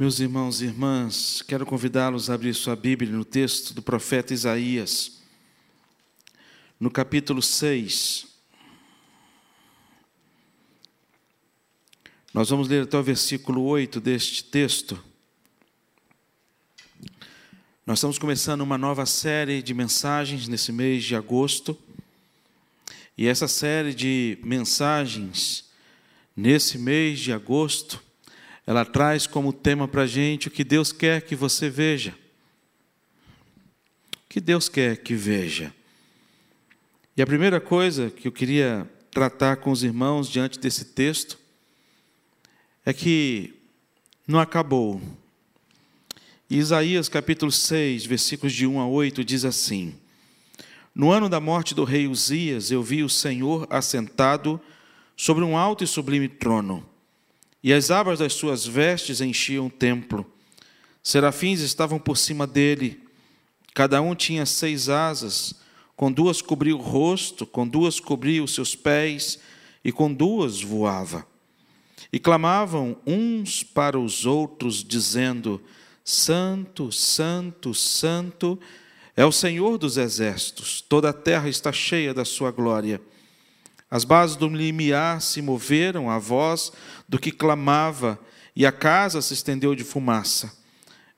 Meus irmãos e irmãs, quero convidá-los a abrir sua Bíblia no texto do profeta Isaías, no capítulo 6. Nós vamos ler até o versículo 8 deste texto. Nós estamos começando uma nova série de mensagens nesse mês de agosto. E essa série de mensagens, nesse mês de agosto, ela traz como tema para a gente o que Deus quer que você veja. O que Deus quer que veja. E a primeira coisa que eu queria tratar com os irmãos diante desse texto é que não acabou. Isaías capítulo 6, versículos de 1 a 8 diz assim: No ano da morte do rei Uzias, eu vi o Senhor assentado sobre um alto e sublime trono e as abas das suas vestes enchiam o templo. Serafins estavam por cima dele, cada um tinha seis asas, com duas cobria o rosto, com duas cobria os seus pés, e com duas voava. E clamavam uns para os outros, dizendo: Santo, Santo, Santo é o Senhor dos exércitos, toda a terra está cheia da sua glória. As bases do limiar se moveram à voz do que clamava, e a casa se estendeu de fumaça.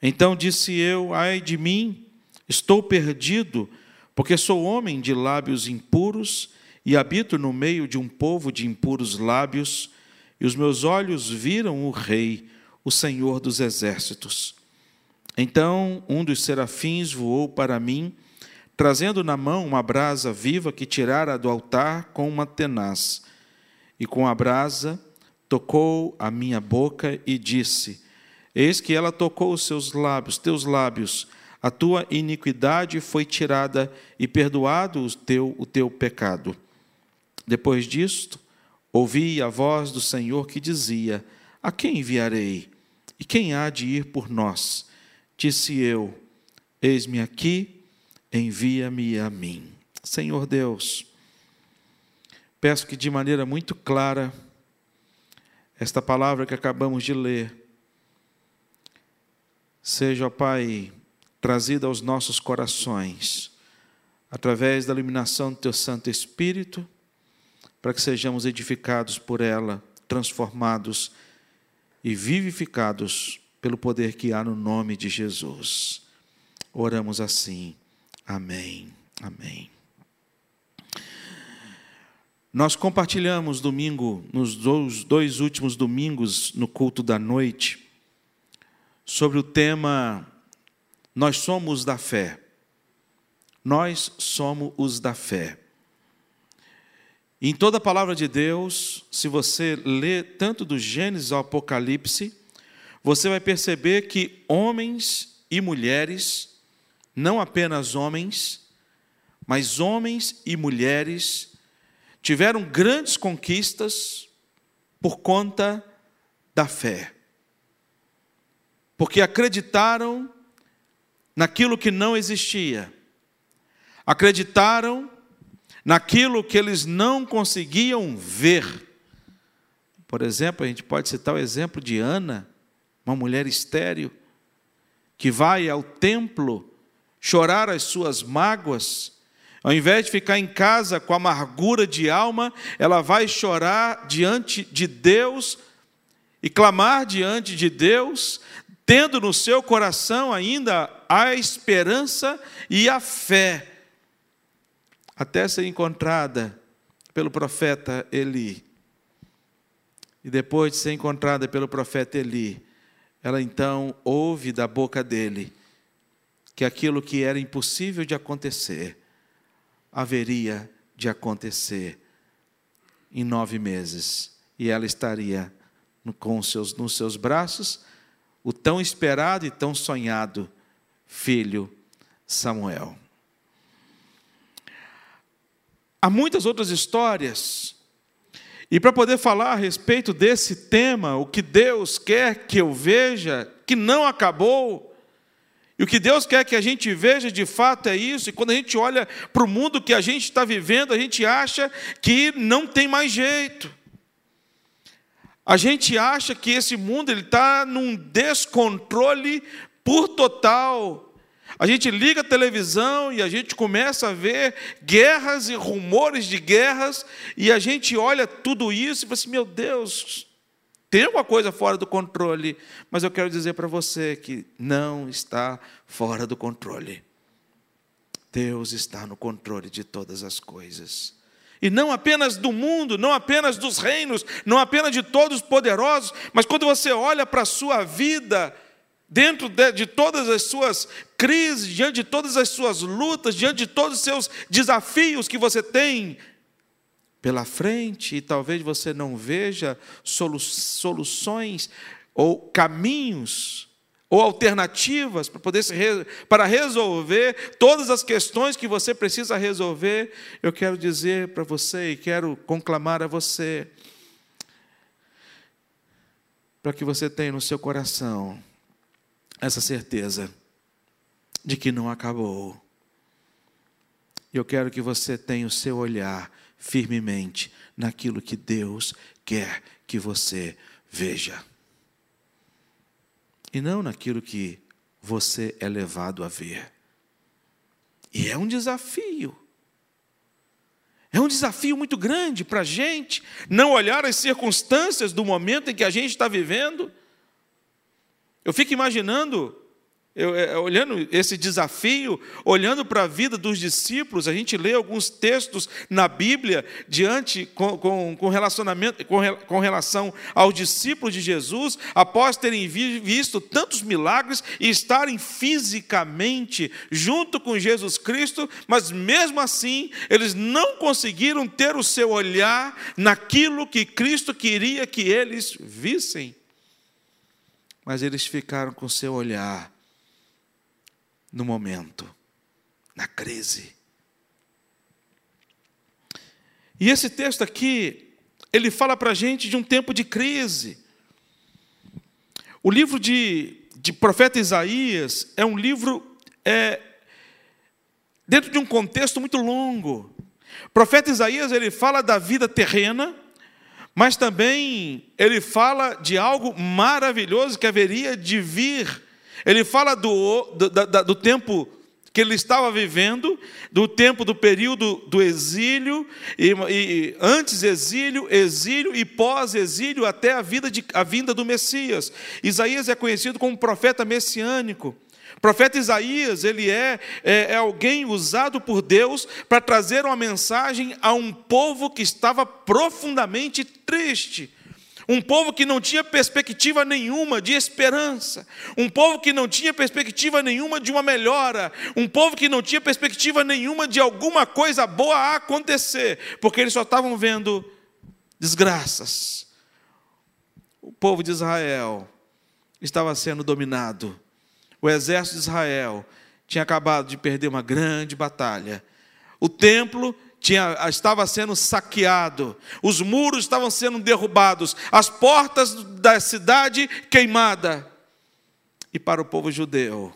Então disse eu: Ai de mim, estou perdido, porque sou homem de lábios impuros e habito no meio de um povo de impuros lábios, e os meus olhos viram o Rei, o Senhor dos exércitos. Então um dos serafins voou para mim trazendo na mão uma brasa viva que tirara do altar com uma tenaz. E com a brasa tocou a minha boca e disse: Eis que ela tocou os seus lábios, teus lábios. A tua iniquidade foi tirada e perdoado o teu, o teu pecado. Depois disto, ouvi a voz do Senhor que dizia: A quem enviarei? E quem há de ir por nós? Disse eu: Eis-me aqui envia-me a mim. Senhor Deus, peço que de maneira muito clara, esta palavra que acabamos de ler, seja, ó Pai, trazida aos nossos corações, através da iluminação do Teu Santo Espírito, para que sejamos edificados por ela, transformados e vivificados pelo poder que há no nome de Jesus. Oramos assim. Amém. Amém. Nós compartilhamos domingo, nos dois, dois últimos domingos, no culto da noite, sobre o tema Nós somos da fé. Nós somos os da fé. Em toda a palavra de Deus, se você lê tanto do Gênesis ao Apocalipse, você vai perceber que homens e mulheres não apenas homens, mas homens e mulheres tiveram grandes conquistas por conta da fé. Porque acreditaram naquilo que não existia, acreditaram naquilo que eles não conseguiam ver. Por exemplo, a gente pode citar o exemplo de Ana, uma mulher estéril, que vai ao templo chorar as suas mágoas, ao invés de ficar em casa com amargura de alma, ela vai chorar diante de Deus e clamar diante de Deus, tendo no seu coração ainda a esperança e a fé, até ser encontrada pelo profeta Eli. E depois de ser encontrada pelo profeta Eli, ela então ouve da boca dele que aquilo que era impossível de acontecer, haveria de acontecer em nove meses. E ela estaria com seus, nos seus braços o tão esperado e tão sonhado filho Samuel. Há muitas outras histórias, e para poder falar a respeito desse tema, o que Deus quer que eu veja, que não acabou, e o que Deus quer que a gente veja de fato é isso, e quando a gente olha para o mundo que a gente está vivendo, a gente acha que não tem mais jeito. A gente acha que esse mundo está num descontrole por total. A gente liga a televisão e a gente começa a ver guerras e rumores de guerras, e a gente olha tudo isso e fala assim: meu Deus, tem alguma coisa fora do controle. Mas eu quero dizer para você que não está fora do controle. Deus está no controle de todas as coisas. E não apenas do mundo, não apenas dos reinos, não apenas de todos os poderosos, mas quando você olha para a sua vida, dentro de, de, todas as suas crises, diante de todas as suas lutas, diante de todos os seus desafios que você tem pela frente, e talvez você não veja solu soluções ou caminhos ou alternativas para poder se para resolver todas as questões que você precisa resolver, eu quero dizer para você e quero conclamar a você para que você tenha no seu coração essa certeza de que não acabou. Eu quero que você tenha o seu olhar firmemente naquilo que Deus quer que você veja e não naquilo que você é levado a ver. E é um desafio. É um desafio muito grande para a gente não olhar as circunstâncias do momento em que a gente está vivendo. Eu fico imaginando eu, é, olhando esse desafio, olhando para a vida dos discípulos, a gente lê alguns textos na Bíblia diante com, com, com relacionamento, com, com relação aos discípulos de Jesus, após terem visto tantos milagres e estarem fisicamente junto com Jesus Cristo, mas mesmo assim eles não conseguiram ter o seu olhar naquilo que Cristo queria que eles vissem. Mas eles ficaram com o seu olhar no momento, na crise. E esse texto aqui, ele fala para a gente de um tempo de crise. O livro de, de profeta Isaías é um livro é, dentro de um contexto muito longo. Profeta Isaías ele fala da vida terrena, mas também ele fala de algo maravilhoso que haveria de vir ele fala do, do, do, do tempo que ele estava vivendo, do tempo do período do exílio, e, e antes exílio, exílio e pós-exílio, até a, vida de, a vinda do Messias. Isaías é conhecido como profeta messiânico. O profeta Isaías, ele é, é, é alguém usado por Deus para trazer uma mensagem a um povo que estava profundamente triste um povo que não tinha perspectiva nenhuma de esperança, um povo que não tinha perspectiva nenhuma de uma melhora, um povo que não tinha perspectiva nenhuma de alguma coisa boa acontecer, porque eles só estavam vendo desgraças. O povo de Israel estava sendo dominado, o exército de Israel tinha acabado de perder uma grande batalha, o templo tinha, estava sendo saqueado, os muros estavam sendo derrubados, as portas da cidade queimada. E para o povo judeu,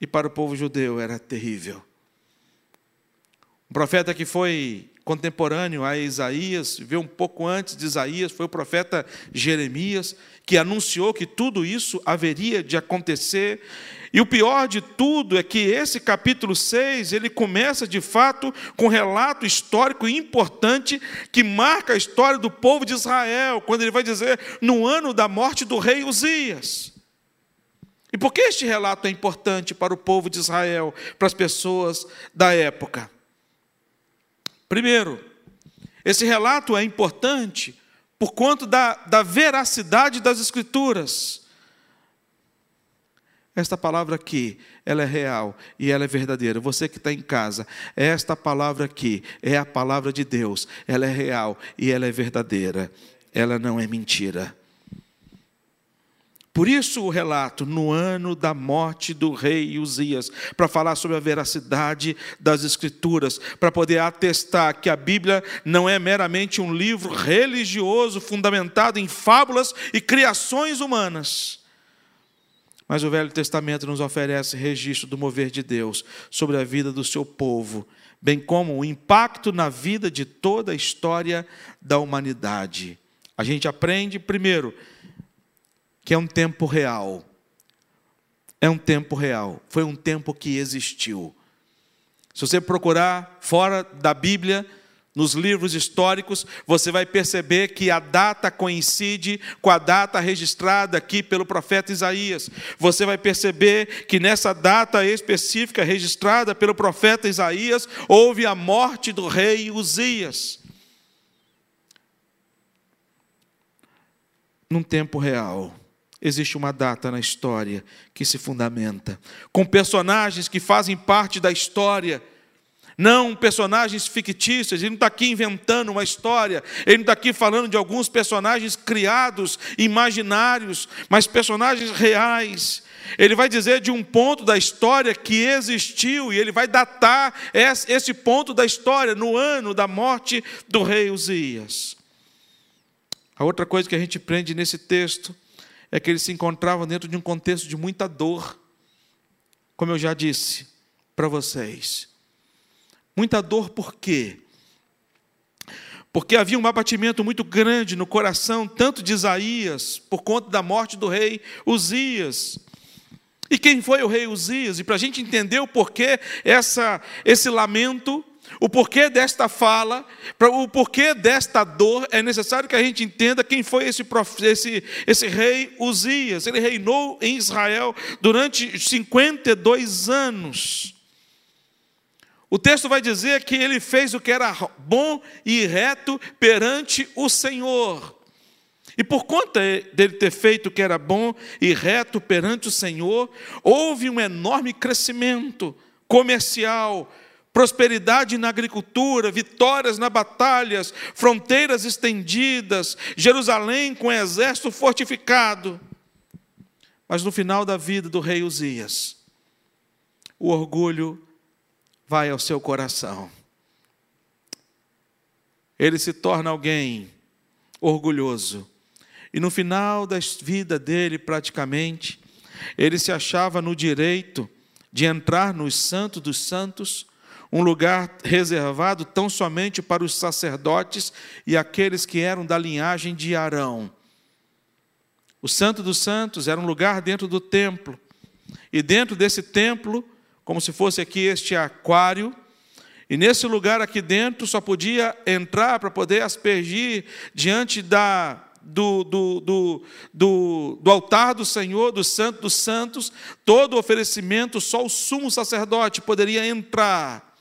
e para o povo judeu era terrível. Um profeta que foi contemporâneo a Isaías, veio um pouco antes de Isaías, foi o profeta Jeremias, que anunciou que tudo isso haveria de acontecer. E o pior de tudo é que esse capítulo 6, ele começa de fato com um relato histórico importante que marca a história do povo de Israel, quando ele vai dizer no ano da morte do rei Uzias. E por que este relato é importante para o povo de Israel, para as pessoas da época? Primeiro, esse relato é importante por conta da, da veracidade das Escrituras. Esta palavra aqui, ela é real e ela é verdadeira. Você que está em casa, esta palavra aqui é a palavra de Deus. Ela é real e ela é verdadeira. Ela não é mentira. Por isso o relato no ano da morte do rei Uzias, para falar sobre a veracidade das escrituras, para poder atestar que a Bíblia não é meramente um livro religioso fundamentado em fábulas e criações humanas. Mas o Velho Testamento nos oferece registro do mover de Deus sobre a vida do seu povo, bem como o impacto na vida de toda a história da humanidade A gente aprende, primeiro, que é um tempo real. É um tempo real. Foi um tempo que existiu. Se você procurar fora da Bíblia, nos livros históricos, você vai perceber que a data coincide com a data registrada aqui pelo profeta Isaías. Você vai perceber que nessa data específica registrada pelo profeta Isaías, houve a morte do rei Uzias. Num tempo real, existe uma data na história que se fundamenta, com personagens que fazem parte da história não personagens fictícios, ele não está aqui inventando uma história, ele não está aqui falando de alguns personagens criados, imaginários, mas personagens reais. Ele vai dizer de um ponto da história que existiu, e ele vai datar esse ponto da história no ano da morte do rei Uzias. A outra coisa que a gente aprende nesse texto é que ele se encontrava dentro de um contexto de muita dor, como eu já disse para vocês. Muita dor por quê? Porque havia um abatimento muito grande no coração, tanto de Isaías, por conta da morte do rei Uzias. E quem foi o rei Uzias? E para a gente entender o porquê essa, esse lamento, o porquê desta fala, o porquê desta dor, é necessário que a gente entenda quem foi esse, esse, esse rei Uzias. Ele reinou em Israel durante 52 anos. O texto vai dizer que ele fez o que era bom e reto perante o Senhor. E por conta dele ter feito o que era bom e reto perante o Senhor, houve um enorme crescimento comercial, prosperidade na agricultura, vitórias nas batalhas, fronteiras estendidas, Jerusalém com exército fortificado. Mas no final da vida do rei Uzias, o orgulho vai ao seu coração. Ele se torna alguém orgulhoso. E no final da vida dele, praticamente, ele se achava no direito de entrar nos Santos dos Santos, um lugar reservado tão somente para os sacerdotes e aqueles que eram da linhagem de Arão. O Santo dos Santos era um lugar dentro do templo, e dentro desse templo como se fosse aqui este aquário, e nesse lugar aqui dentro só podia entrar para poder aspergir diante da, do, do, do, do, do altar do Senhor, do Santo dos Santos, todo oferecimento, só o sumo sacerdote poderia entrar.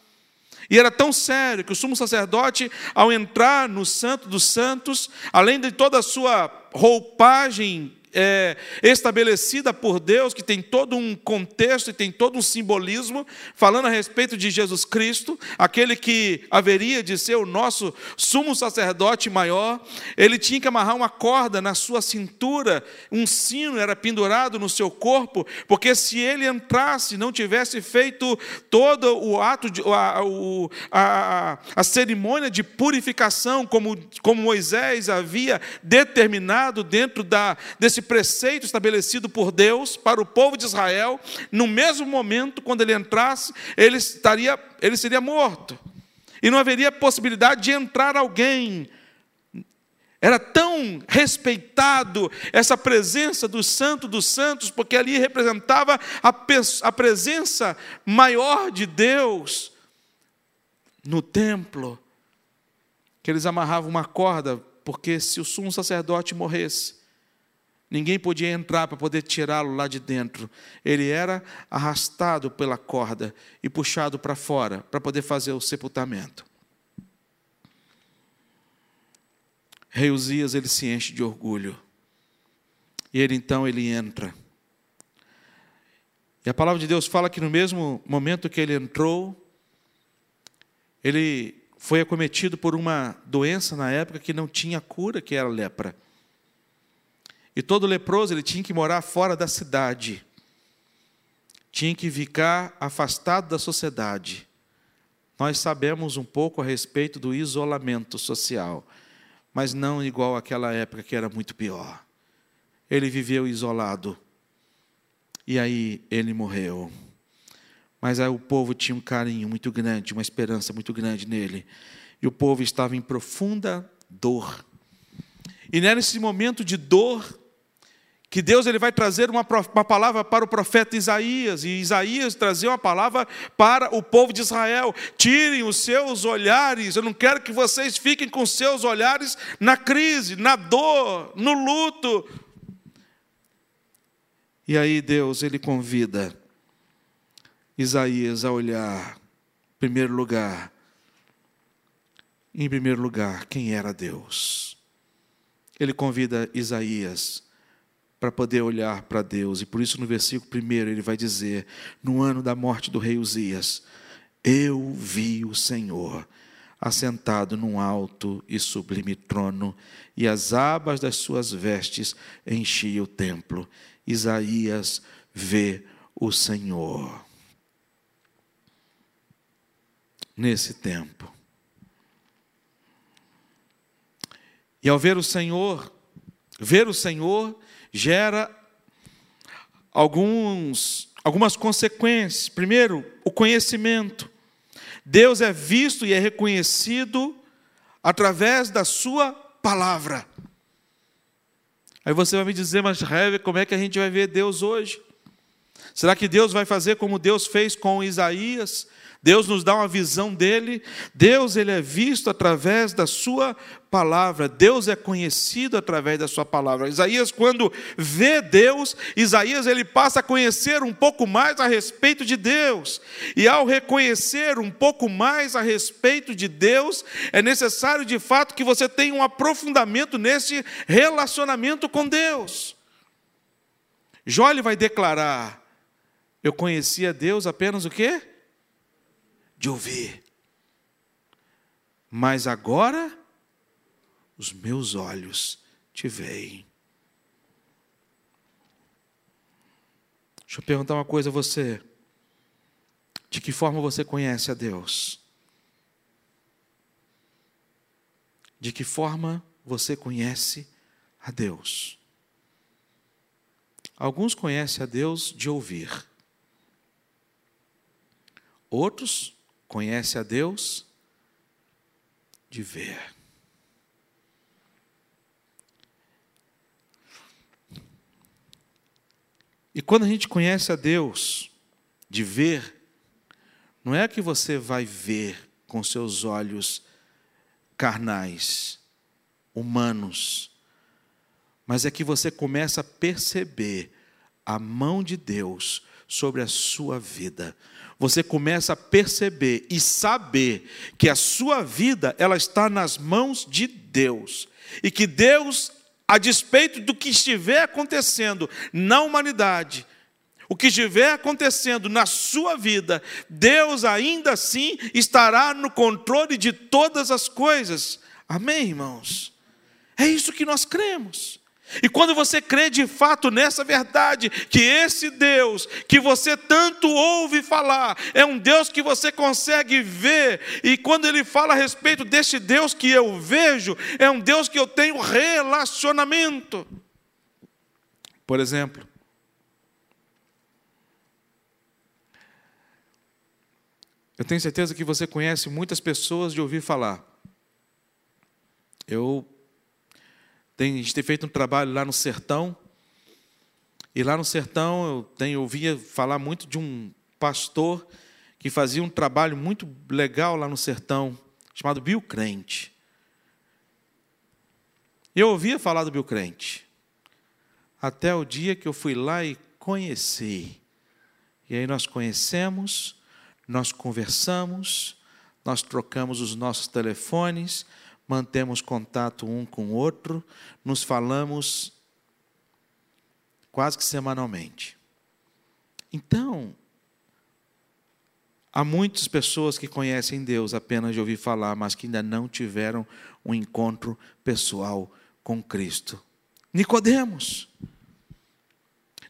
E era tão sério que o sumo sacerdote, ao entrar no Santo dos Santos, além de toda a sua roupagem é, estabelecida por Deus, que tem todo um contexto e tem todo um simbolismo, falando a respeito de Jesus Cristo, aquele que haveria de ser o nosso sumo sacerdote maior. Ele tinha que amarrar uma corda na sua cintura, um sino era pendurado no seu corpo, porque se ele entrasse, não tivesse feito todo o ato, de, a, a, a cerimônia de purificação, como, como Moisés havia determinado dentro da, desse preceito estabelecido por Deus para o povo de Israel, no mesmo momento, quando ele entrasse, ele, estaria, ele seria morto. E não haveria possibilidade de entrar alguém. Era tão respeitado essa presença do Santo dos Santos, porque ali representava a, a presença maior de Deus no templo, que eles amarravam uma corda, porque se o sumo sacerdote morresse, Ninguém podia entrar para poder tirá-lo lá de dentro. Ele era arrastado pela corda e puxado para fora para poder fazer o sepultamento. Rei Uzias, ele se enche de orgulho. E ele então ele entra. E a palavra de Deus fala que no mesmo momento que ele entrou, ele foi acometido por uma doença na época que não tinha cura, que era lepra. E todo leproso ele tinha que morar fora da cidade. Tinha que ficar afastado da sociedade. Nós sabemos um pouco a respeito do isolamento social, mas não igual àquela época que era muito pior. Ele viveu isolado. E aí ele morreu. Mas aí o povo tinha um carinho muito grande, uma esperança muito grande nele. E o povo estava em profunda dor E nesse momento de dor, que Deus ele vai trazer uma, uma palavra para o profeta Isaías, e Isaías trazer uma palavra para o povo de Israel. Tirem os seus olhares, eu não quero que vocês fiquem com seus olhares na crise, na dor, no luto. E aí Deus ele convida Isaías a olhar, em primeiro lugar, em primeiro lugar, quem era Deus. Ele convida Isaías para poder olhar para Deus. E por isso, no versículo 1, ele vai dizer: No ano da morte do rei Uzias, eu vi o Senhor assentado num alto e sublime trono, e as abas das suas vestes enchiam o templo. Isaías vê o Senhor. Nesse tempo. E ao ver o Senhor, ver o Senhor gera alguns, algumas consequências. Primeiro, o conhecimento. Deus é visto e é reconhecido através da sua palavra. Aí você vai me dizer, mas Heve, como é que a gente vai ver Deus hoje? Será que Deus vai fazer como Deus fez com Isaías? Deus nos dá uma visão dele. Deus ele é visto através da sua palavra. Deus é conhecido através da sua palavra. Isaías quando vê Deus, Isaías ele passa a conhecer um pouco mais a respeito de Deus. E ao reconhecer um pouco mais a respeito de Deus, é necessário de fato que você tenha um aprofundamento nesse relacionamento com Deus. Jó ele vai declarar: Eu conhecia Deus apenas o quê? de ouvir. Mas agora os meus olhos te veem. Deixa eu perguntar uma coisa a você. De que forma você conhece a Deus? De que forma você conhece a Deus? Alguns conhecem a Deus de ouvir. Outros conhece a Deus de ver. E quando a gente conhece a Deus de ver, não é que você vai ver com seus olhos carnais, humanos, mas é que você começa a perceber a mão de Deus sobre a sua vida você começa a perceber e saber que a sua vida ela está nas mãos de Deus e que Deus, a despeito do que estiver acontecendo na humanidade, o que estiver acontecendo na sua vida, Deus ainda assim estará no controle de todas as coisas. Amém, irmãos? É isso que nós cremos. E quando você crê de fato nessa verdade, que esse Deus que você tanto ouve falar, é um Deus que você consegue ver, e quando ele fala a respeito desse Deus que eu vejo, é um Deus que eu tenho relacionamento. Por exemplo, eu tenho certeza que você conhece muitas pessoas de ouvir falar. Eu tem, a gente tem feito um trabalho lá no sertão. E lá no sertão eu tenho, ouvia falar muito de um pastor que fazia um trabalho muito legal lá no sertão, chamado Bill Crente. Eu ouvia falar do Bill Crente. Até o dia que eu fui lá e conheci. E aí nós conhecemos, nós conversamos, nós trocamos os nossos telefones, mantemos contato um com o outro, nos falamos quase que semanalmente. Então, há muitas pessoas que conhecem Deus apenas de ouvir falar, mas que ainda não tiveram um encontro pessoal com Cristo. Nicodemos.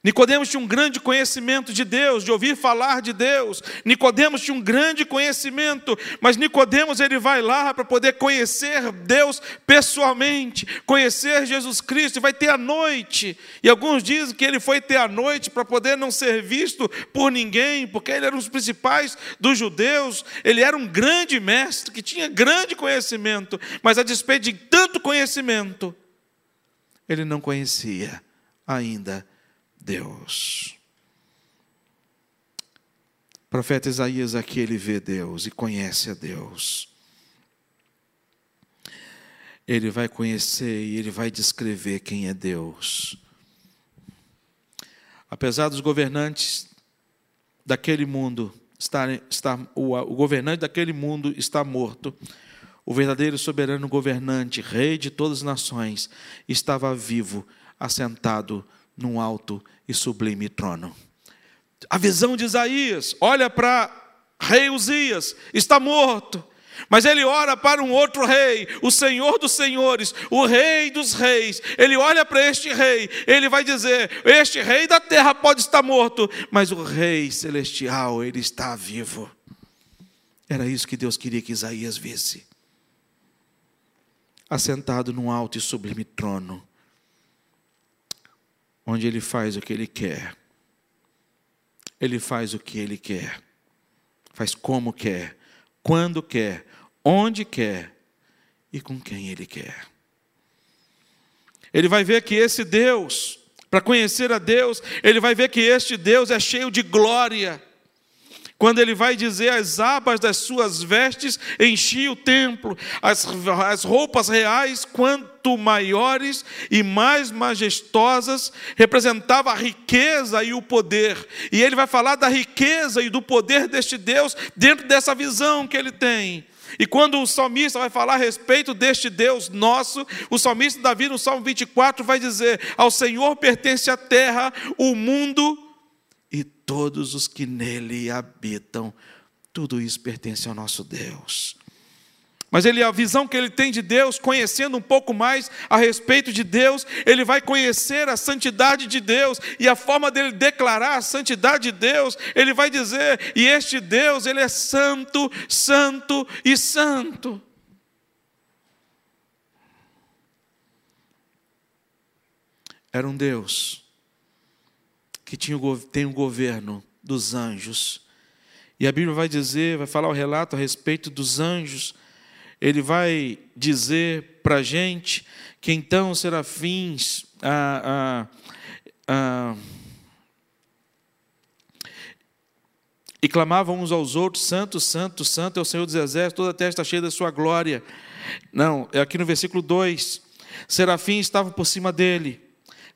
Nicodemos tinha um grande conhecimento de Deus, de ouvir falar de Deus. Nicodemos tinha um grande conhecimento, mas Nicodemos ele vai lá para poder conhecer Deus pessoalmente, conhecer Jesus Cristo, e vai ter a noite. E alguns dizem que ele foi ter a noite para poder não ser visto por ninguém, porque ele era um dos principais dos judeus, ele era um grande mestre que tinha grande conhecimento, mas a despeito de tanto conhecimento, ele não conhecia ainda Deus. O profeta Isaías aqui ele vê Deus e conhece a Deus. Ele vai conhecer e ele vai descrever quem é Deus. Apesar dos governantes daquele mundo estarem, estar, o, o governante daquele mundo está morto, o verdadeiro soberano governante, rei de todas as nações, estava vivo, assentado num alto e sublime trono. A visão de Isaías, olha para rei Uzias, está morto. Mas ele ora para um outro rei, o Senhor dos Senhores, o Rei dos Reis. Ele olha para este rei, ele vai dizer: Este rei da terra pode estar morto, mas o Rei celestial, ele está vivo. Era isso que Deus queria que Isaías visse. Assentado num alto e sublime trono, onde ele faz o que ele quer. Ele faz o que ele quer, faz como quer, quando quer, onde quer e com quem ele quer. Ele vai ver que esse Deus, para conhecer a Deus, ele vai ver que este Deus é cheio de glória quando ele vai dizer as abas das suas vestes enchiam o templo, as, as roupas reais, quanto maiores e mais majestosas, representava a riqueza e o poder. E ele vai falar da riqueza e do poder deste Deus dentro dessa visão que ele tem. E quando o salmista vai falar a respeito deste Deus nosso, o salmista Davi, no Salmo 24, vai dizer: Ao Senhor pertence a terra, o mundo todos os que nele habitam. Tudo isso pertence ao nosso Deus. Mas ele, a visão que ele tem de Deus, conhecendo um pouco mais a respeito de Deus, ele vai conhecer a santidade de Deus e a forma dele declarar a santidade de Deus, ele vai dizer: "E este Deus, ele é santo, santo e santo". Era um Deus que tinha, tem o governo dos anjos. E a Bíblia vai dizer, vai falar o relato a respeito dos anjos. Ele vai dizer para a gente que então os serafins ah, ah, e clamavam uns aos outros: Santo, Santo, Santo é o Senhor dos Exércitos, toda a terra está cheia da sua glória. Não, é aqui no versículo 2: Serafim estava por cima dele,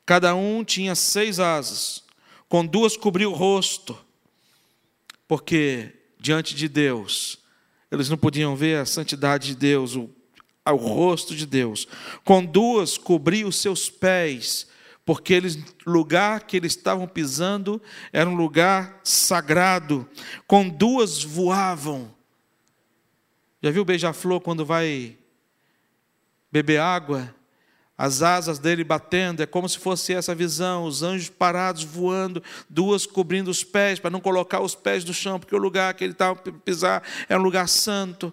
cada um tinha seis asas com duas cobriu o rosto, porque diante de Deus, eles não podiam ver a santidade de Deus, o, o rosto de Deus. Com duas cobriu os seus pés, porque eles, lugar que eles estavam pisando era um lugar sagrado. Com duas voavam. Já viu o beija-flor quando vai beber água? As asas dele batendo, é como se fosse essa visão, os anjos parados voando, duas cobrindo os pés, para não colocar os pés no chão, porque o lugar que ele estava pisar é um lugar santo.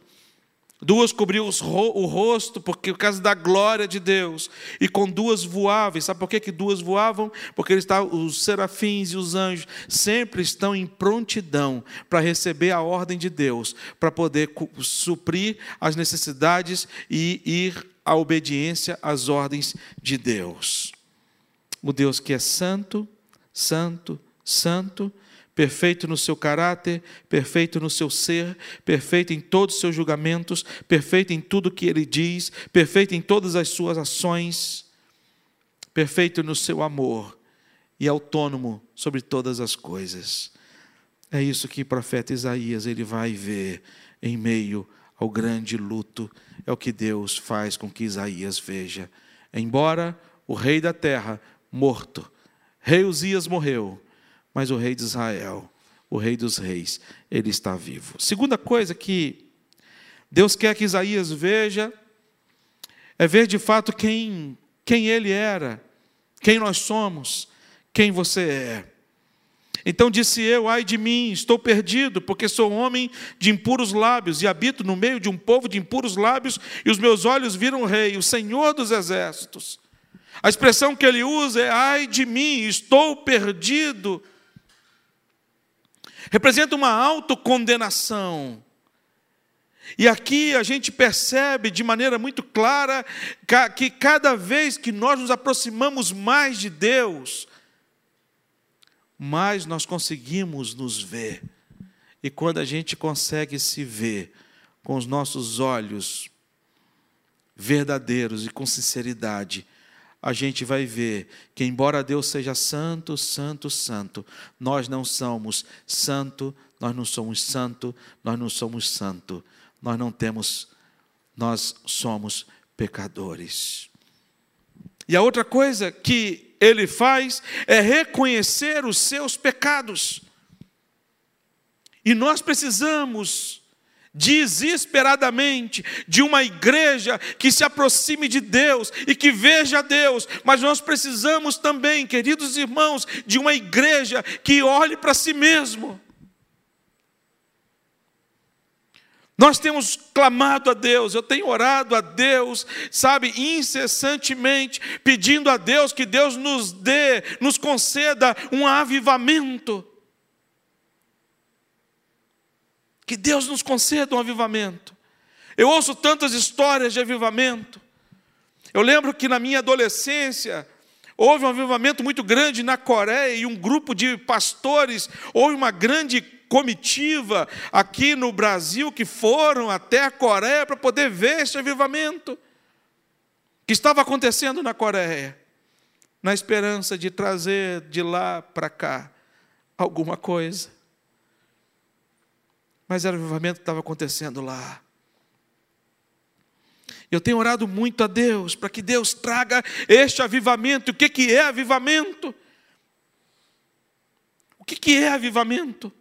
Duas cobriu o rosto, porque por causa da glória de Deus. E com duas voavam. Sabe por que, que duas voavam? Porque eles estavam, os serafins e os anjos sempre estão em prontidão para receber a ordem de Deus, para poder suprir as necessidades e ir à obediência às ordens de Deus. O Deus que é santo, santo, santo, perfeito no seu caráter, perfeito no seu ser, perfeito em todos os seus julgamentos, perfeito em tudo que ele diz, perfeito em todas as suas ações, perfeito no seu amor e autônomo sobre todas as coisas. É isso que o profeta Isaías ele vai ver em meio ao grande luto. É o que Deus faz com que Isaías veja. Embora o rei da terra morto, rei Uzias morreu, mas o rei de Israel, o rei dos reis, ele está vivo. Segunda coisa que Deus quer que Isaías veja é ver de fato quem quem ele era, quem nós somos, quem você é. Então disse eu: Ai de mim, estou perdido, porque sou homem de impuros lábios e habito no meio de um povo de impuros lábios, e os meus olhos viram o Rei, o Senhor dos exércitos. A expressão que ele usa é: Ai de mim, estou perdido. Representa uma autocondenação. E aqui a gente percebe de maneira muito clara que cada vez que nós nos aproximamos mais de Deus, mais nós conseguimos nos ver. E quando a gente consegue se ver com os nossos olhos verdadeiros e com sinceridade, a gente vai ver que, embora Deus seja santo, santo, santo, nós não somos santo, nós não somos santo, nós não somos santo, nós não temos, nós somos pecadores. E a outra coisa que ele faz é reconhecer os seus pecados. E nós precisamos desesperadamente de uma igreja que se aproxime de Deus e que veja Deus, mas nós precisamos também, queridos irmãos, de uma igreja que olhe para si mesmo. Nós temos clamado a Deus, eu tenho orado a Deus, sabe, incessantemente, pedindo a Deus que Deus nos dê, nos conceda um avivamento. Que Deus nos conceda um avivamento. Eu ouço tantas histórias de avivamento. Eu lembro que na minha adolescência, houve um avivamento muito grande na Coreia e um grupo de pastores, houve uma grande comitiva aqui no Brasil que foram até a Coreia para poder ver esse avivamento que estava acontecendo na Coreia, na esperança de trazer de lá para cá alguma coisa. Mas era o avivamento que estava acontecendo lá. Eu tenho orado muito a Deus para que Deus traga este avivamento. O que, que é avivamento? O que, que é avivamento?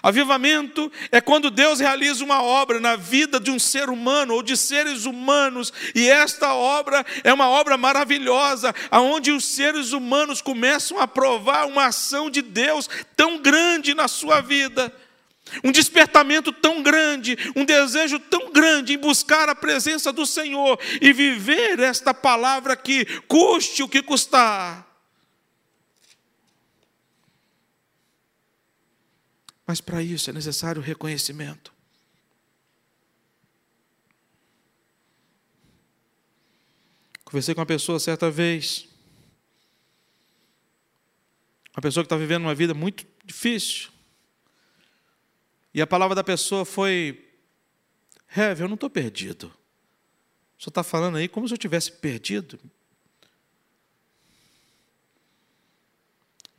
Avivamento é quando Deus realiza uma obra na vida de um ser humano ou de seres humanos, e esta obra é uma obra maravilhosa, aonde os seres humanos começam a provar uma ação de Deus tão grande na sua vida. Um despertamento tão grande, um desejo tão grande em buscar a presença do Senhor e viver esta palavra aqui, custe o que custar. Mas para isso é necessário reconhecimento. Conversei com uma pessoa certa vez, uma pessoa que está vivendo uma vida muito difícil. E a palavra da pessoa foi: Hev, eu não estou perdido. Senhor está falando aí como se eu tivesse perdido.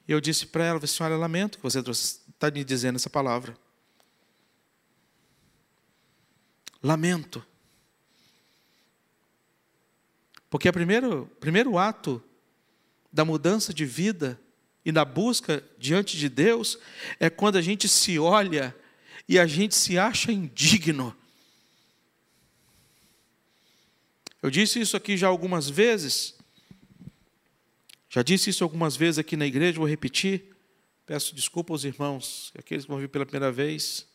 E eu disse para ela, senhora, lamento que você está me dizendo essa palavra. Lamento. Porque o primeiro, primeiro ato da mudança de vida e da busca diante de Deus é quando a gente se olha e a gente se acha indigno. Eu disse isso aqui já algumas vezes, já disse isso algumas vezes aqui na igreja, vou repetir. Peço desculpa aos irmãos, aqueles que vão vir pela primeira vez.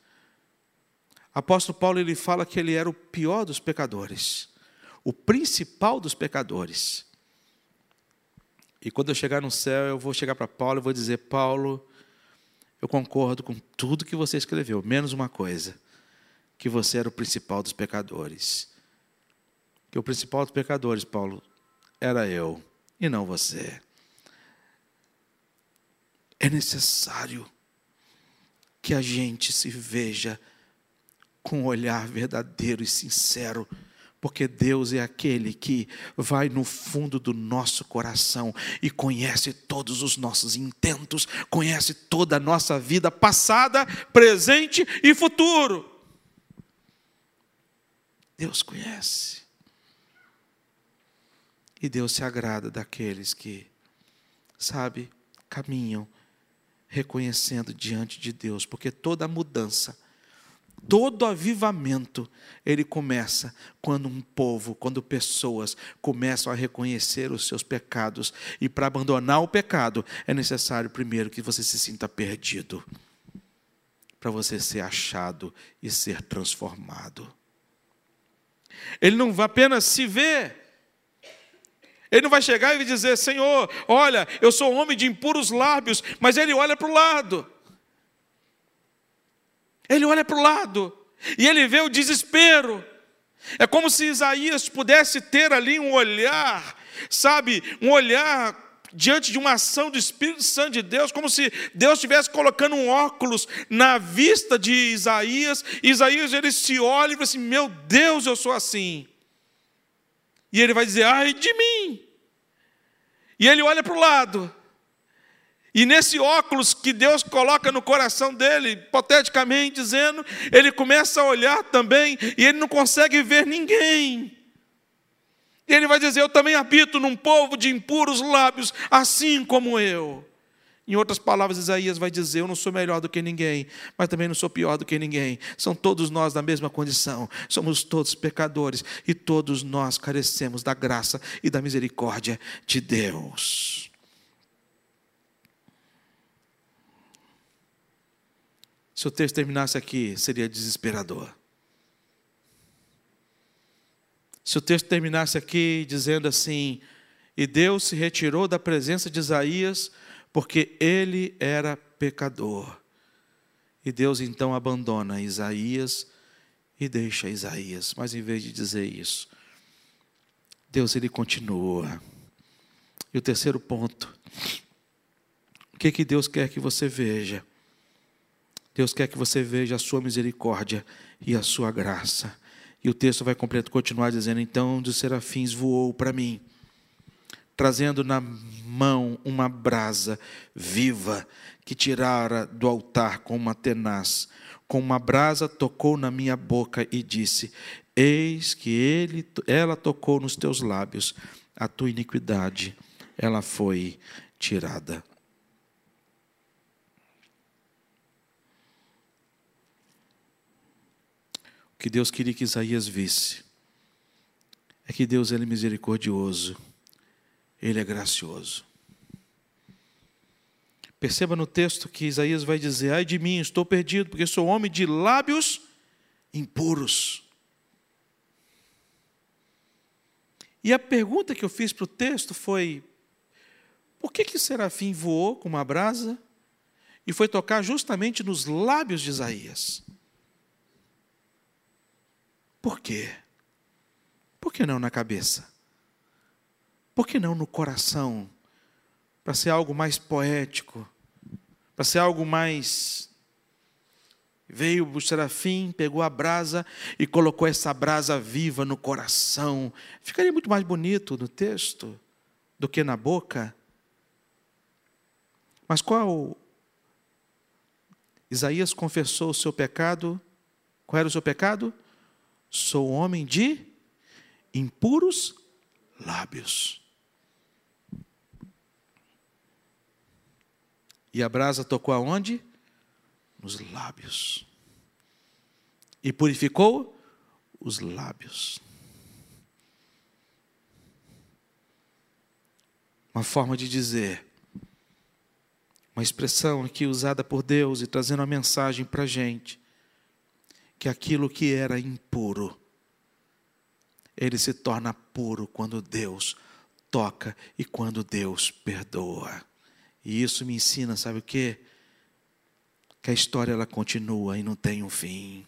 Apóstolo Paulo ele fala que ele era o pior dos pecadores, o principal dos pecadores. E quando eu chegar no céu, eu vou chegar para Paulo e vou dizer: Paulo, eu concordo com tudo que você escreveu, menos uma coisa: que você era o principal dos pecadores. Que o principal dos pecadores, Paulo, era eu e não você. É necessário que a gente se veja com um olhar verdadeiro e sincero, porque Deus é aquele que vai no fundo do nosso coração e conhece todos os nossos intentos, conhece toda a nossa vida passada, presente e futuro. Deus conhece. E Deus se agrada daqueles que, sabe, caminham reconhecendo diante de Deus, porque toda mudança, todo avivamento, ele começa quando um povo, quando pessoas começam a reconhecer os seus pecados, e para abandonar o pecado é necessário primeiro que você se sinta perdido, para você ser achado e ser transformado. Ele não vai apenas se ver, ele não vai chegar e dizer, Senhor, olha, eu sou homem de impuros lábios, mas ele olha para o lado. Ele olha para o lado. e ele vê o desespero. É como se Isaías pudesse ter ali um olhar, sabe, um olhar diante de uma ação do Espírito Santo de Deus, como se Deus estivesse colocando um óculos na vista de Isaías, Isaías ele se olha e fala assim: Meu Deus, eu sou assim. E ele vai dizer: Ai de mim. E ele olha para o lado, e nesse óculos que Deus coloca no coração dele, hipoteticamente dizendo, ele começa a olhar também e ele não consegue ver ninguém. E ele vai dizer: Eu também habito num povo de impuros lábios, assim como eu. Em outras palavras, Isaías vai dizer: Eu não sou melhor do que ninguém, mas também não sou pior do que ninguém. São todos nós na mesma condição. Somos todos pecadores e todos nós carecemos da graça e da misericórdia de Deus. Se o texto terminasse aqui, seria desesperador. Se o texto terminasse aqui dizendo assim: E Deus se retirou da presença de Isaías, porque ele era pecador. E Deus então abandona Isaías e deixa Isaías. Mas em vez de dizer isso, Deus ele continua. E o terceiro ponto, o que que Deus quer que você veja? Deus quer que você veja a sua misericórdia e a sua graça. E o texto vai continuar dizendo: Então dos serafins voou para mim, trazendo na mão uma brasa viva que tirara do altar com uma tenaz. Com uma brasa tocou na minha boca e disse: Eis que ele, ela tocou nos teus lábios, a tua iniquidade, ela foi tirada. O que Deus queria que Isaías visse é que Deus ele é misericordioso, ele é gracioso. Perceba no texto que Isaías vai dizer: Ai de mim, estou perdido, porque sou homem de lábios impuros. E a pergunta que eu fiz para o texto foi: por que que Serafim voou com uma brasa e foi tocar justamente nos lábios de Isaías? Por quê? Por que não na cabeça? Por que não no coração? Para ser algo mais poético, para ser algo mais. Veio o serafim, pegou a brasa e colocou essa brasa viva no coração. Ficaria muito mais bonito no texto do que na boca. Mas qual? Isaías confessou o seu pecado. Qual era o seu pecado? Sou homem de impuros lábios. E a brasa tocou aonde? Nos lábios. E purificou os lábios. Uma forma de dizer, uma expressão aqui usada por Deus e trazendo a mensagem para a gente que aquilo que era impuro, ele se torna puro quando Deus toca e quando Deus perdoa. E isso me ensina, sabe o quê? Que a história ela continua e não tem um fim.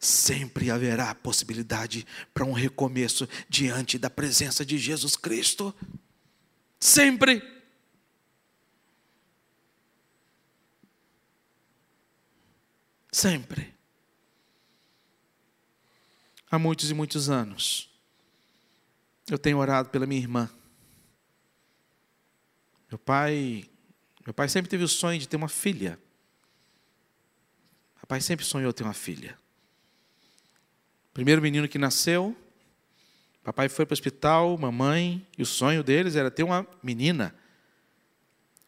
Sempre haverá possibilidade para um recomeço diante da presença de Jesus Cristo. Sempre. Sempre. Há muitos e muitos anos, eu tenho orado pela minha irmã. Meu pai, meu pai sempre teve o sonho de ter uma filha. Meu pai sempre sonhou ter uma filha. Primeiro menino que nasceu, papai foi para o hospital, mamãe, e o sonho deles era ter uma menina.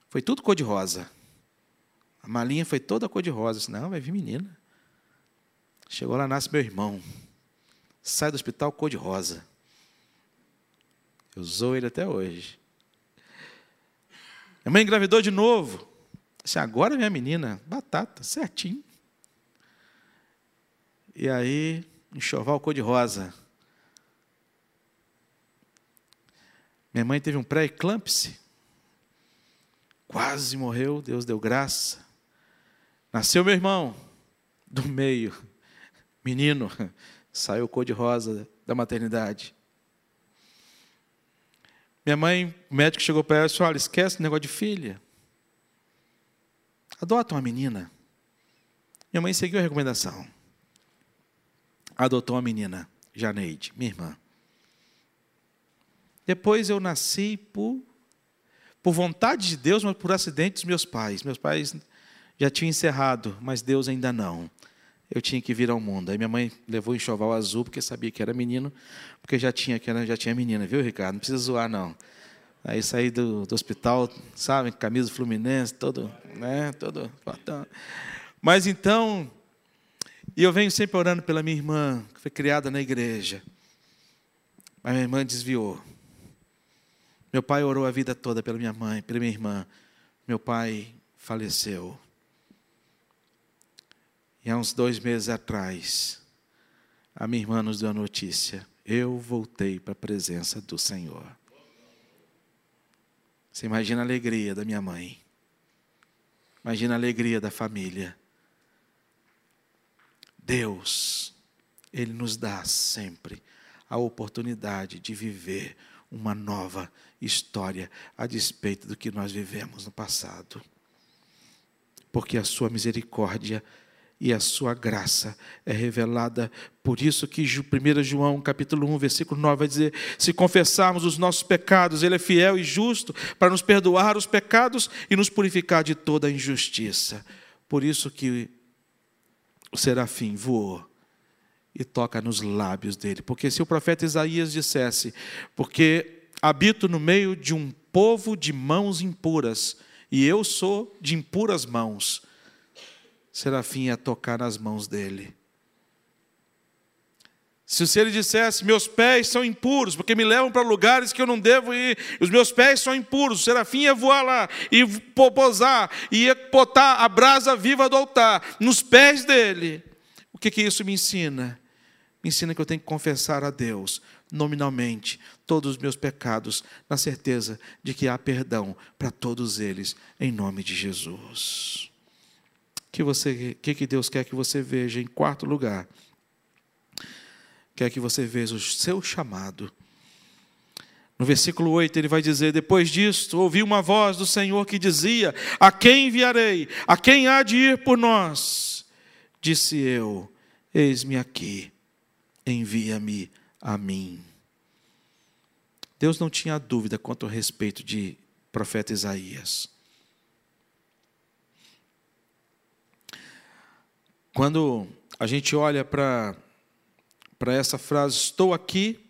Foi tudo cor-de-rosa. A malinha foi toda cor de rosa. Disse, não, vai vir menina. Chegou lá, nasce meu irmão. Sai do hospital cor de rosa. Eu usou ele até hoje. Minha mãe engravidou de novo. Disse, agora minha menina, batata, certinho. E aí, enxoval cor de rosa. Minha mãe teve um pré-eclâmpse. Quase morreu, Deus deu graça. Nasceu meu irmão, do meio, menino, saiu cor-de-rosa da maternidade. Minha mãe, o médico chegou para ela e disse: Olha, esquece o negócio de filha. Adota uma menina. Minha mãe seguiu a recomendação. Adotou uma menina, Janeide, minha irmã. Depois eu nasci por, por vontade de Deus, mas por acidente dos meus pais. Meus pais já tinham encerrado, mas Deus ainda não. Eu tinha que vir ao mundo. Aí minha mãe levou o enxoval azul, porque sabia que era menino, porque já tinha, que era, já tinha menina, viu, Ricardo? Não precisa zoar, não. Aí saí do, do hospital, sabe, camisa fluminense, todo, né, todo Mas então, e eu venho sempre orando pela minha irmã, que foi criada na igreja. Mas minha irmã desviou. Meu pai orou a vida toda pela minha mãe, pela minha irmã. Meu pai faleceu. E há uns dois meses atrás, a minha irmã nos deu a notícia: eu voltei para a presença do Senhor. Você imagina a alegria da minha mãe. Imagina a alegria da família. Deus, Ele nos dá sempre a oportunidade de viver uma nova história a despeito do que nós vivemos no passado. Porque a Sua misericórdia e a sua graça é revelada. Por isso que 1 João, capítulo 1, versículo 9, vai dizer: se confessarmos os nossos pecados, Ele é fiel e justo para nos perdoar os pecados e nos purificar de toda a injustiça. Por isso que o serafim voou e toca nos lábios dele. Porque se o profeta Isaías dissesse, porque habito no meio de um povo de mãos impuras, e eu sou de impuras mãos, Serafim ia tocar nas mãos dele. Se ele dissesse, meus pés são impuros, porque me levam para lugares que eu não devo ir, os meus pés são impuros, o serafim ia voar lá e posar, ia botar a brasa viva do altar nos pés dele. O que, que isso me ensina? Me ensina que eu tenho que confessar a Deus, nominalmente, todos os meus pecados, na certeza de que há perdão para todos eles, em nome de Jesus que você, que, que Deus quer que você veja em quarto lugar? Quer que você veja o seu chamado. No versículo 8 ele vai dizer: Depois disto, ouvi uma voz do Senhor que dizia: A quem enviarei? A quem há de ir por nós? Disse eu: Eis-me aqui, envia-me a mim. Deus não tinha dúvida quanto ao respeito de profeta Isaías. Quando a gente olha para essa frase, estou aqui,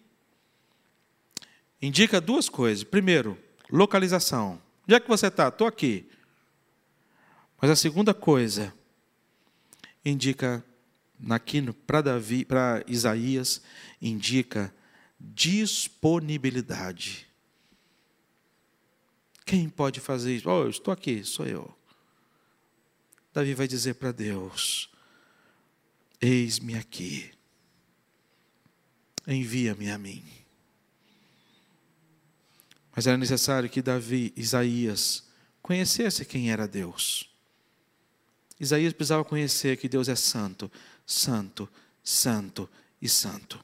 indica duas coisas. Primeiro, localização. Onde é que você está? Estou aqui. Mas a segunda coisa, indica, aqui para Davi, para Isaías, indica disponibilidade. Quem pode fazer isso? Oh, eu estou aqui, sou eu. Davi vai dizer para Deus: Eis-me aqui, envia-me a mim. Mas era necessário que Davi, Isaías, conhecesse quem era Deus. Isaías precisava conhecer que Deus é santo, santo, santo e santo.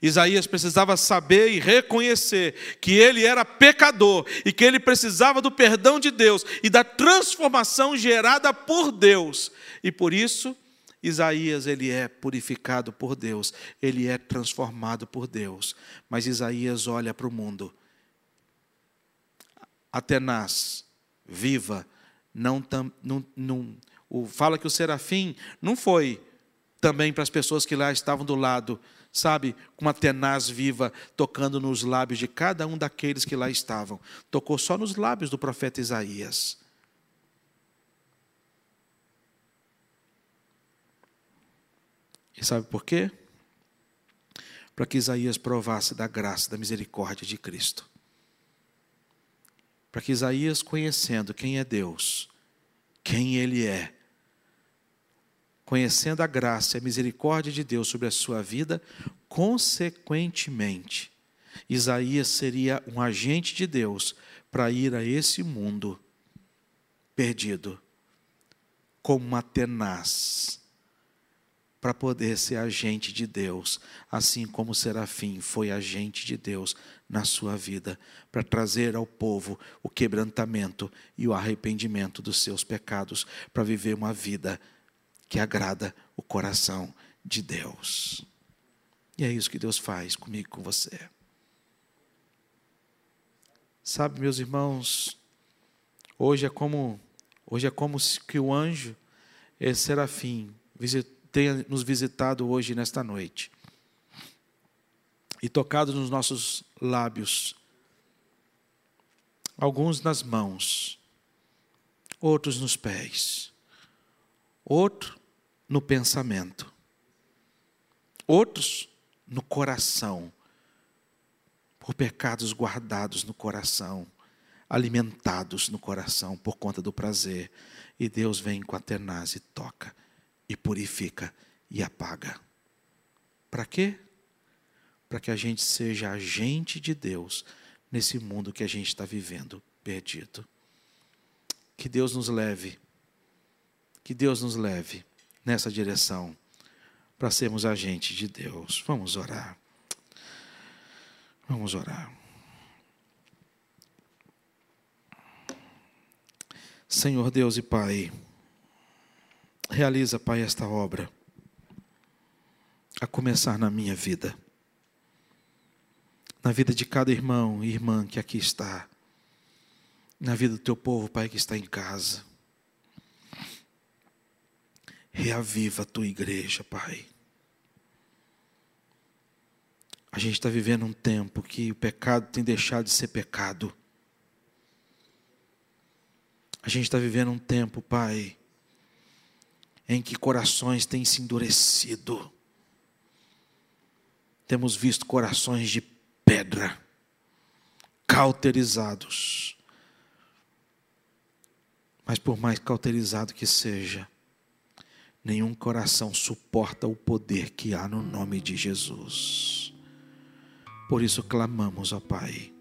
Isaías precisava saber e reconhecer que ele era pecador e que ele precisava do perdão de Deus e da transformação gerada por Deus. E por isso, Isaías ele é purificado por Deus, ele é transformado por Deus. Mas Isaías olha para o mundo. Atenas, viva, não, não, não o, fala que o serafim não foi também para as pessoas que lá estavam do lado, sabe, com uma tenaz viva tocando nos lábios de cada um daqueles que lá estavam. Tocou só nos lábios do profeta Isaías. E sabe por quê? Para que Isaías provasse da graça, da misericórdia de Cristo. Para que Isaías, conhecendo quem é Deus, quem Ele é, conhecendo a graça e a misericórdia de Deus sobre a sua vida, consequentemente, Isaías seria um agente de Deus para ir a esse mundo perdido, como uma tenaz para poder ser agente de Deus, assim como Serafim foi agente de Deus na sua vida, para trazer ao povo o quebrantamento e o arrependimento dos seus pecados, para viver uma vida que agrada o coração de Deus. E é isso que Deus faz comigo com você. Sabe, meus irmãos, hoje é como hoje é como que o anjo esse serafim tenha nos visitado hoje nesta noite e tocado nos nossos lábios, alguns nas mãos, outros nos pés, outro no pensamento, outros no coração por pecados guardados no coração, alimentados no coração por conta do prazer. E Deus vem com a tenaz e toca, e purifica e apaga. Para quê? Para que a gente seja agente de Deus nesse mundo que a gente está vivendo perdido. Que Deus nos leve, que Deus nos leve nessa direção para sermos agentes de Deus. Vamos orar. Vamos orar. Senhor Deus e Pai, realiza, Pai, esta obra, a começar na minha vida, na vida de cada irmão e irmã que aqui está, na vida do teu povo, Pai, que está em casa. Reaviva a tua igreja, Pai. A gente está vivendo um tempo que o pecado tem deixado de ser pecado. A gente está vivendo um tempo, Pai, em que corações têm se endurecido. Temos visto corações de pedra, cauterizados. Mas por mais cauterizado que seja, nenhum coração suporta o poder que há no nome de Jesus. Por isso clamamos, ó Pai,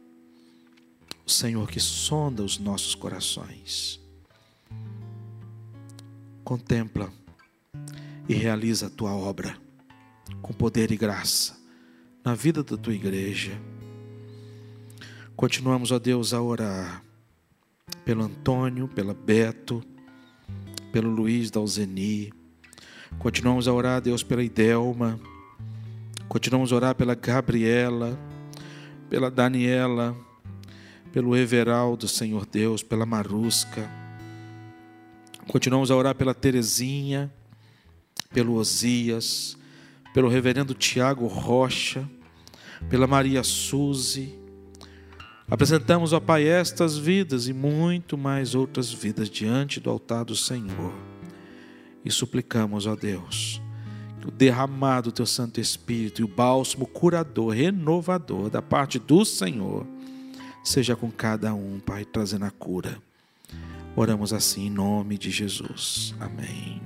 o Senhor que sonda os nossos corações. Contempla e realiza a tua obra com poder e graça na vida da tua igreja. Continuamos, ó Deus, a orar pelo Antônio, pela Beto, pelo Luiz da Alzeni. Continuamos a orar, Deus, pela Idelma Continuamos a orar pela Gabriela, pela Daniela, pelo Everaldo, Senhor Deus, pela Marusca. Continuamos a orar pela Terezinha, pelo Osias, pelo reverendo Tiago Rocha, pela Maria Suzy. Apresentamos, ó Pai, estas vidas e muito mais outras vidas diante do altar do Senhor. E suplicamos, ó Deus, o derramado do teu Santo Espírito e o bálsamo curador, renovador da parte do Senhor, seja com cada um, Pai, trazendo a cura. Oramos assim em nome de Jesus. Amém.